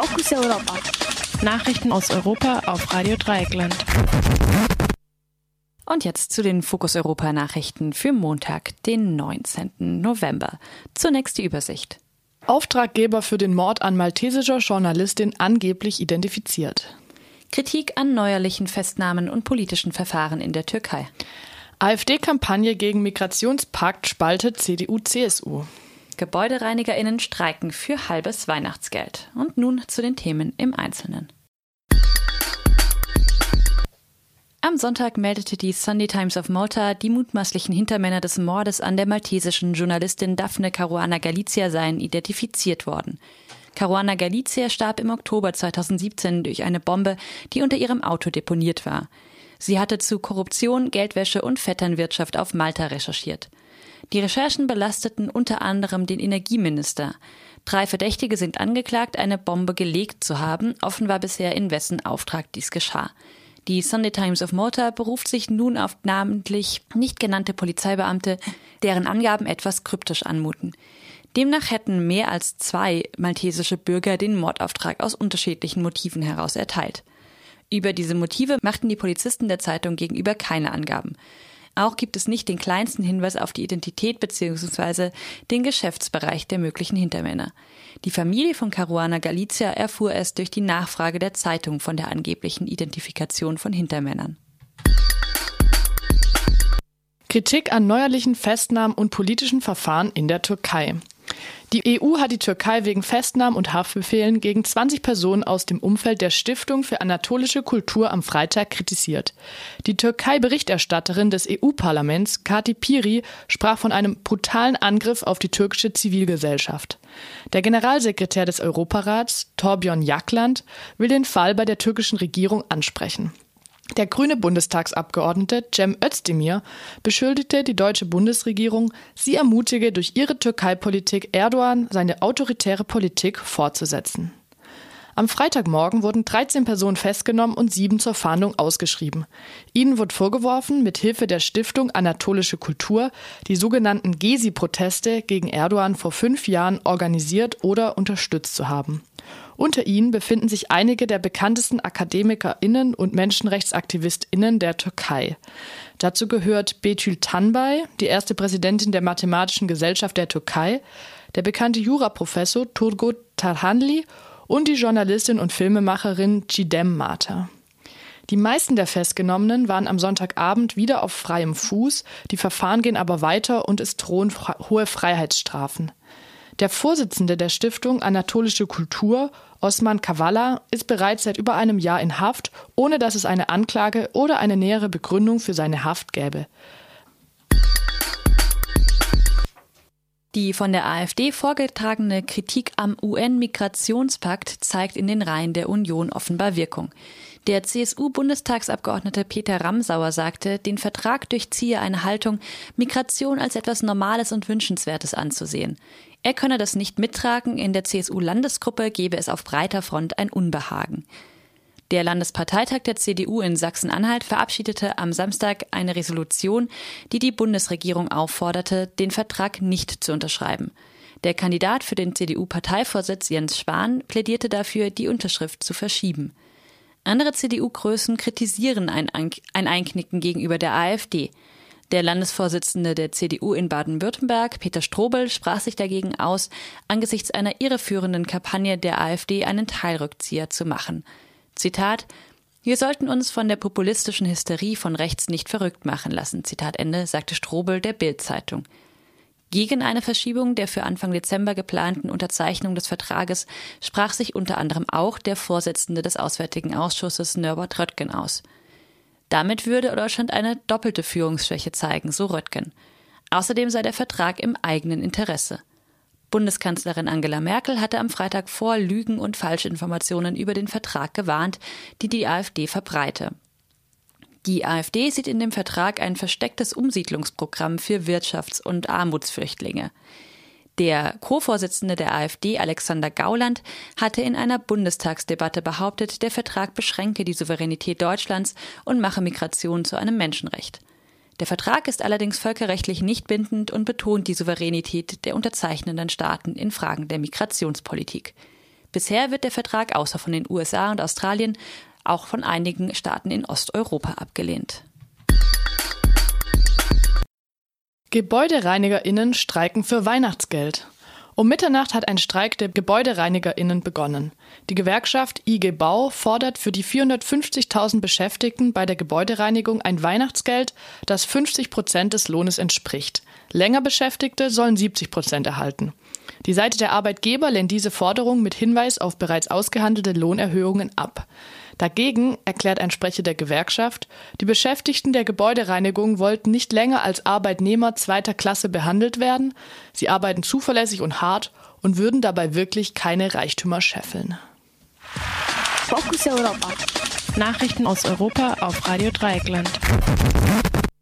Fokus Europa. Nachrichten aus Europa auf Radio Dreieckland. Und jetzt zu den Fokus Europa Nachrichten für Montag, den 19. November. Zunächst die Übersicht. Auftraggeber für den Mord an maltesischer Journalistin angeblich identifiziert. Kritik an neuerlichen Festnahmen und politischen Verfahren in der Türkei. AfD-Kampagne gegen Migrationspakt spaltet CDU-CSU. GebäudereinigerInnen streiken für halbes Weihnachtsgeld. Und nun zu den Themen im Einzelnen. Am Sonntag meldete die Sunday Times of Malta, die mutmaßlichen Hintermänner des Mordes an der maltesischen Journalistin Daphne Caruana Galizia seien identifiziert worden. Caruana Galizia starb im Oktober 2017 durch eine Bombe, die unter ihrem Auto deponiert war. Sie hatte zu Korruption, Geldwäsche und Vetternwirtschaft auf Malta recherchiert. Die Recherchen belasteten unter anderem den Energieminister. Drei Verdächtige sind angeklagt, eine Bombe gelegt zu haben. Offen war bisher, in wessen Auftrag dies geschah. Die Sunday Times of Malta beruft sich nun auf namentlich nicht genannte Polizeibeamte, deren Angaben etwas kryptisch anmuten. Demnach hätten mehr als zwei maltesische Bürger den Mordauftrag aus unterschiedlichen Motiven heraus erteilt. Über diese Motive machten die Polizisten der Zeitung gegenüber keine Angaben. Auch gibt es nicht den kleinsten Hinweis auf die Identität bzw. den Geschäftsbereich der möglichen Hintermänner. Die Familie von Caruana Galizia erfuhr es durch die Nachfrage der Zeitung von der angeblichen Identifikation von Hintermännern. Kritik an neuerlichen Festnahmen und politischen Verfahren in der Türkei. Die EU hat die Türkei wegen Festnahmen und Haftbefehlen gegen 20 Personen aus dem Umfeld der Stiftung für anatolische Kultur am Freitag kritisiert. Die Türkei-Berichterstatterin des EU-Parlaments, Kati Piri, sprach von einem brutalen Angriff auf die türkische Zivilgesellschaft. Der Generalsekretär des Europarats, Torbjörn Jagland, will den Fall bei der türkischen Regierung ansprechen. Der grüne Bundestagsabgeordnete Cem Özdemir beschuldigte die deutsche Bundesregierung, sie ermutige durch ihre Türkei-Politik Erdogan seine autoritäre Politik fortzusetzen. Am Freitagmorgen wurden 13 Personen festgenommen und sieben zur Fahndung ausgeschrieben. Ihnen wird vorgeworfen, mit Hilfe der Stiftung Anatolische Kultur die sogenannten Gezi-Proteste gegen Erdogan vor fünf Jahren organisiert oder unterstützt zu haben. Unter ihnen befinden sich einige der bekanntesten AkademikerInnen und MenschenrechtsaktivistInnen der Türkei. Dazu gehört Betül Tanbay, die erste Präsidentin der Mathematischen Gesellschaft der Türkei, der bekannte Juraprofessor Turgut Tarhanli und die Journalistin und Filmemacherin Cidem Mata. Die meisten der Festgenommenen waren am Sonntagabend wieder auf freiem Fuß, die Verfahren gehen aber weiter und es drohen hohe Freiheitsstrafen. Der Vorsitzende der Stiftung Anatolische Kultur, Osman Kavala, ist bereits seit über einem Jahr in Haft, ohne dass es eine Anklage oder eine nähere Begründung für seine Haft gäbe. Die von der AfD vorgetragene Kritik am UN-Migrationspakt zeigt in den Reihen der Union offenbar Wirkung. Der CSU-Bundestagsabgeordnete Peter Ramsauer sagte, den Vertrag durchziehe eine Haltung, Migration als etwas Normales und Wünschenswertes anzusehen. Er könne das nicht mittragen, in der CSU-Landesgruppe gebe es auf breiter Front ein Unbehagen. Der Landesparteitag der CDU in Sachsen-Anhalt verabschiedete am Samstag eine Resolution, die die Bundesregierung aufforderte, den Vertrag nicht zu unterschreiben. Der Kandidat für den CDU-Parteivorsitz Jens Spahn plädierte dafür, die Unterschrift zu verschieben. Andere CDU-Größen kritisieren ein, ein Einknicken gegenüber der AfD. Der Landesvorsitzende der CDU in Baden-Württemberg, Peter Strobel, sprach sich dagegen aus, angesichts einer irreführenden Kampagne der AfD einen Teilrückzieher zu machen. Zitat wir sollten uns von der populistischen Hysterie von rechts nicht verrückt machen lassen, Zitat Ende, sagte Strobel der Bild-Zeitung. Gegen eine Verschiebung der für Anfang Dezember geplanten Unterzeichnung des Vertrages sprach sich unter anderem auch der Vorsitzende des Auswärtigen Ausschusses Norbert Röttgen aus. Damit würde Deutschland eine doppelte Führungsschwäche zeigen, so Röttgen. Außerdem sei der Vertrag im eigenen Interesse. Bundeskanzlerin Angela Merkel hatte am Freitag vor Lügen und Falschinformationen über den Vertrag gewarnt, die die AfD verbreite. Die AfD sieht in dem Vertrag ein verstecktes Umsiedlungsprogramm für Wirtschafts- und Armutsflüchtlinge. Der Co-Vorsitzende der AfD, Alexander Gauland, hatte in einer Bundestagsdebatte behauptet, der Vertrag beschränke die Souveränität Deutschlands und mache Migration zu einem Menschenrecht. Der Vertrag ist allerdings völkerrechtlich nicht bindend und betont die Souveränität der unterzeichnenden Staaten in Fragen der Migrationspolitik. Bisher wird der Vertrag außer von den USA und Australien auch von einigen Staaten in Osteuropa abgelehnt. GebäudereinigerInnen streiken für Weihnachtsgeld. Um Mitternacht hat ein Streik der GebäudereinigerInnen begonnen. Die Gewerkschaft IG Bau fordert für die 450.000 Beschäftigten bei der Gebäudereinigung ein Weihnachtsgeld, das 50 Prozent des Lohnes entspricht. Länger Beschäftigte sollen 70 Prozent erhalten. Die Seite der Arbeitgeber lehnt diese Forderung mit Hinweis auf bereits ausgehandelte Lohnerhöhungen ab. Dagegen erklärt ein Sprecher der Gewerkschaft, die Beschäftigten der Gebäudereinigung wollten nicht länger als Arbeitnehmer zweiter Klasse behandelt werden, sie arbeiten zuverlässig und hart und würden dabei wirklich keine Reichtümer scheffeln. Fokus Europa. Nachrichten aus Europa auf Radio Dreieckland.